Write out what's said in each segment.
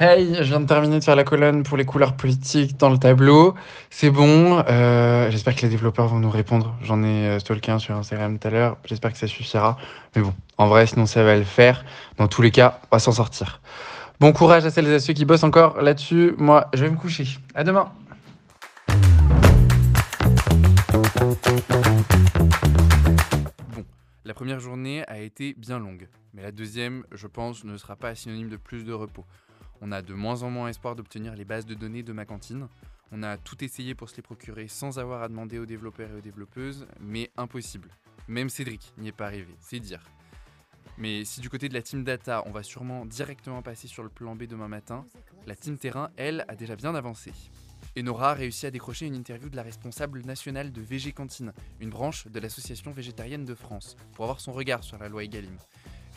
Hey, je viens de terminer de faire la colonne pour les couleurs politiques dans le tableau. C'est bon. euh, j'espère que les développeurs vont nous répondre. J'en ai euh, stalké un sur Instagram tout à l'heure. J'espère que ça suffira. Mais bon, en vrai, sinon ça va le faire. Dans tous les cas, on va s'en sortir. Bon courage à celles et à ceux qui bossent encore là-dessus. Moi, je vais me coucher. À demain. Bon, la première journée a été bien longue, mais la deuxième, je pense, ne sera pas synonyme de plus de repos. On a de moins en moins espoir d'obtenir les bases de données de ma cantine. On a tout essayé pour se les procurer sans avoir à demander aux développeurs et aux développeuses, mais impossible. Même Cédric n'y est pas arrivé, c'est dire. Mais si du côté de la team data, on va sûrement directement passer sur le plan B demain matin, la team terrain, elle, a déjà bien avancé. Et Nora a réussi à décrocher une interview de la responsable nationale de VG Cantine, une branche de l'Association végétarienne de France, pour avoir son regard sur la loi Egalim.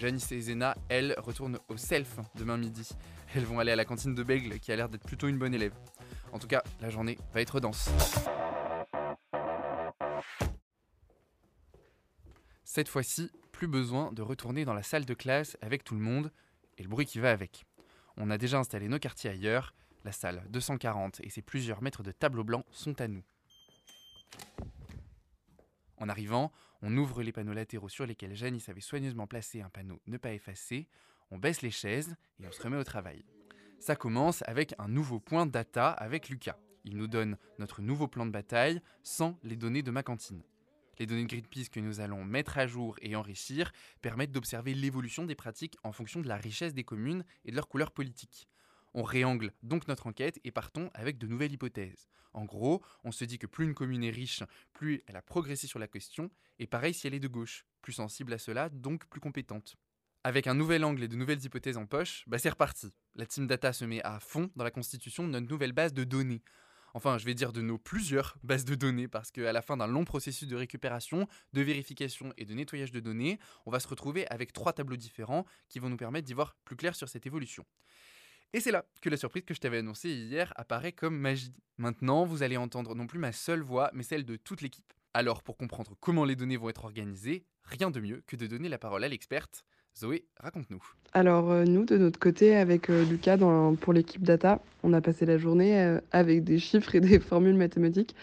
Janice et Zena, elles, retournent au self demain midi. Elles vont aller à la cantine de Bègle, qui a l'air d'être plutôt une bonne élève. En tout cas, la journée va être dense. Cette fois-ci, plus besoin de retourner dans la salle de classe avec tout le monde et le bruit qui va avec. On a déjà installé nos quartiers ailleurs, la salle 240 et ses plusieurs mètres de tableau blanc sont à nous. En arrivant, on ouvre les panneaux latéraux sur lesquels Janice avait soigneusement placé un panneau ne pas effacer, on baisse les chaises et on se remet au travail. Ça commence avec un nouveau point data avec Lucas. Il nous donne notre nouveau plan de bataille sans les données de ma cantine. Les données de Greenpeace que nous allons mettre à jour et enrichir permettent d'observer l'évolution des pratiques en fonction de la richesse des communes et de leur couleur politique. On réangle donc notre enquête et partons avec de nouvelles hypothèses. En gros, on se dit que plus une commune est riche, plus elle a progressé sur la question, et pareil si elle est de gauche, plus sensible à cela, donc plus compétente. Avec un nouvel angle et de nouvelles hypothèses en poche, bah c'est reparti. La team data se met à fond dans la constitution de notre nouvelle base de données. Enfin, je vais dire de nos plusieurs bases de données, parce qu'à la fin d'un long processus de récupération, de vérification et de nettoyage de données, on va se retrouver avec trois tableaux différents qui vont nous permettre d'y voir plus clair sur cette évolution. Et c'est là que la surprise que je t'avais annoncée hier apparaît comme magie. Maintenant, vous allez entendre non plus ma seule voix, mais celle de toute l'équipe. Alors, pour comprendre comment les données vont être organisées, rien de mieux que de donner la parole à l'experte. Zoé, raconte-nous. Alors euh, nous, de notre côté, avec euh, Lucas pour l'équipe data, on a passé la journée euh, avec des chiffres et des formules mathématiques.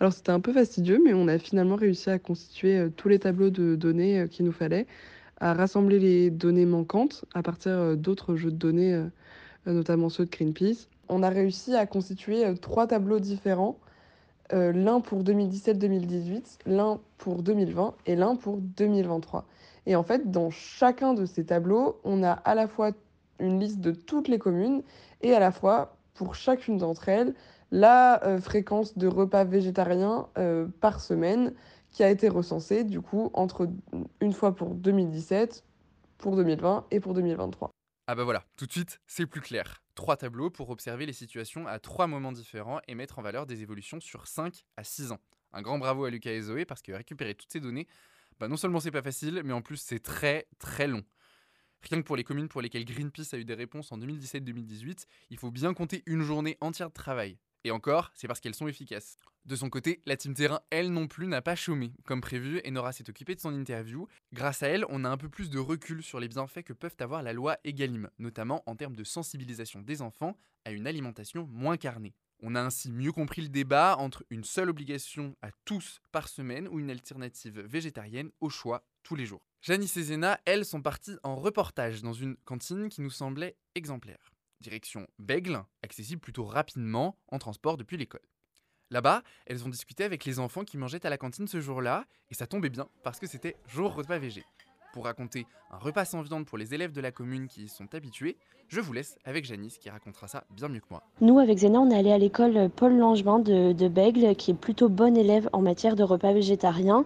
Alors c'était un peu fastidieux, mais on a finalement réussi à constituer tous les tableaux de données qu'il nous fallait, à rassembler les données manquantes à partir d'autres jeux de données, notamment ceux de Greenpeace. On a réussi à constituer euh, trois tableaux différents, euh, l'un pour 2017-2018, l'un pour 2020 et l'un pour 2023. Et en fait, dans chacun de ces tableaux, on a à la fois une liste de toutes les communes et à la fois, pour chacune d'entre elles, la euh, fréquence de repas végétariens euh, par semaine qui a été recensée, du coup, entre une fois pour 2017, pour 2020 et pour 2023. Ah bah voilà, tout de suite, c'est plus clair. Trois tableaux pour observer les situations à trois moments différents et mettre en valeur des évolutions sur 5 à 6 ans. Un grand bravo à Lucas et Zoé parce que récupérer toutes ces données, bah non seulement c'est pas facile, mais en plus c'est très très long. Rien que pour les communes pour lesquelles Greenpeace a eu des réponses en 2017-2018, il faut bien compter une journée entière de travail. Et encore, c'est parce qu'elles sont efficaces. De son côté, la team terrain, elle non plus, n'a pas chômé. Comme prévu, Enora s'est occupée de son interview. Grâce à elle, on a un peu plus de recul sur les bienfaits que peuvent avoir la loi Egalim, notamment en termes de sensibilisation des enfants à une alimentation moins carnée. On a ainsi mieux compris le débat entre une seule obligation à tous par semaine ou une alternative végétarienne au choix tous les jours. Janice et Zena, elles, sont parties en reportage dans une cantine qui nous semblait exemplaire. Direction Bègle, accessible plutôt rapidement en transport depuis l'école. Là-bas, elles ont discuté avec les enfants qui mangeaient à la cantine ce jour-là, et ça tombait bien parce que c'était jour repas végé. Pour raconter un repas sans viande pour les élèves de la commune qui y sont habitués, je vous laisse avec Janice qui racontera ça bien mieux que moi. Nous, avec Zéna, on est allé à l'école Paul Langevin de, de Bègle, qui est plutôt bonne élève en matière de repas végétariens.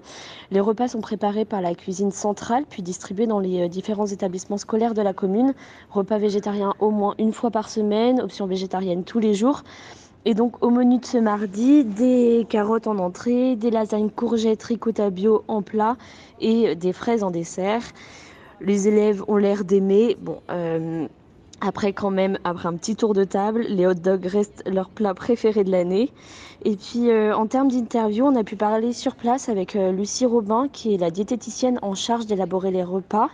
Les repas sont préparés par la cuisine centrale, puis distribués dans les euh, différents établissements scolaires de la commune. Repas végétariens au moins une fois par semaine, option végétarienne tous les jours. Et donc au menu de ce mardi, des carottes en entrée, des lasagnes courgettes ricotta bio en plat et des fraises en dessert. Les élèves ont l'air d'aimer. Bon, euh, après, quand même, après un petit tour de table, les hot dogs restent leur plat préféré de l'année. Et puis, euh, en termes d'interview, on a pu parler sur place avec euh, Lucie Robin, qui est la diététicienne en charge d'élaborer les repas.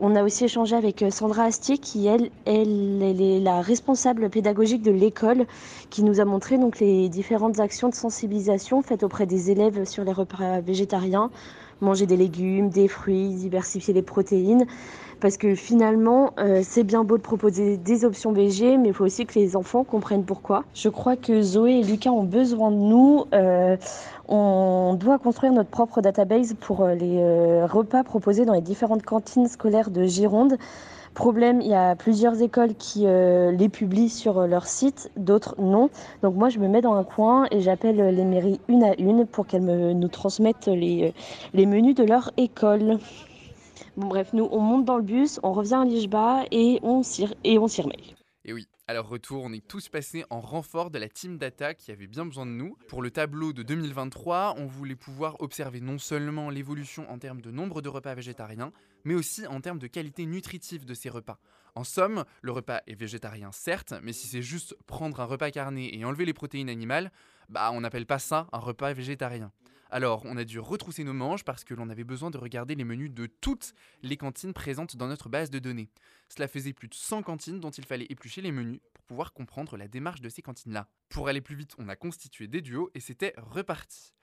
On a aussi échangé avec Sandra Astier, qui elle, est la responsable pédagogique de l'école, qui nous a montré les différentes actions de sensibilisation faites auprès des élèves sur les repas végétariens, manger des légumes, des fruits, diversifier les protéines. Parce que finalement, euh, c'est bien beau de proposer des options VG, mais il faut aussi que les enfants comprennent pourquoi. Je crois que Zoé et Lucas ont besoin de nous. Euh, on doit construire notre propre database pour euh, les repas proposés dans les différentes cantines scolaires de Gironde. Problème, il y a plusieurs écoles qui les publient sur leur site, d'autres non. Donc moi, je me mets dans un coin et j'appelle les mairies une à une pour qu'elles nous transmettent les menus de leur école. Bon, bref, nous, on monte dans le bus, on revient à Lichba et on s'y remet. Et oui, à leur retour, on est tous passés en renfort de la team data qui avait bien besoin de nous. Pour le tableau de 2023, on voulait pouvoir observer non seulement l'évolution en termes de nombre de repas végétariens, mais aussi en termes de qualité nutritive de ces repas. En somme, le repas est végétarien certes, mais si c'est juste prendre un repas carné et enlever les protéines animales, bah on n'appelle pas ça un repas végétarien. Alors, on a dû retrousser nos manches parce que l'on avait besoin de regarder les menus de toutes les cantines présentes dans notre base de données. Cela faisait plus de 100 cantines dont il fallait éplucher les menus pour pouvoir comprendre la démarche de ces cantines-là. Pour aller plus vite, on a constitué des duos et c'était reparti.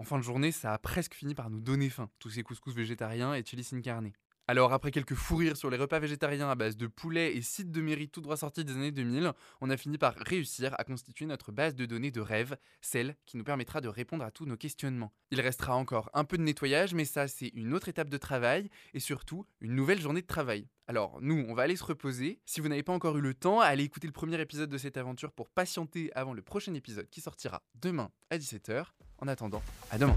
En fin de journée, ça a presque fini par nous donner faim, tous ces couscous végétariens et chili sin carne. Alors après quelques fous rires sur les repas végétariens à base de poulet et sites de mairie tout droit sortis des années 2000, on a fini par réussir à constituer notre base de données de rêve, celle qui nous permettra de répondre à tous nos questionnements. Il restera encore un peu de nettoyage, mais ça c'est une autre étape de travail et surtout une nouvelle journée de travail. Alors nous, on va aller se reposer. Si vous n'avez pas encore eu le temps, allez écouter le premier épisode de cette aventure pour patienter avant le prochain épisode qui sortira demain à 17h. En attendant, à demain.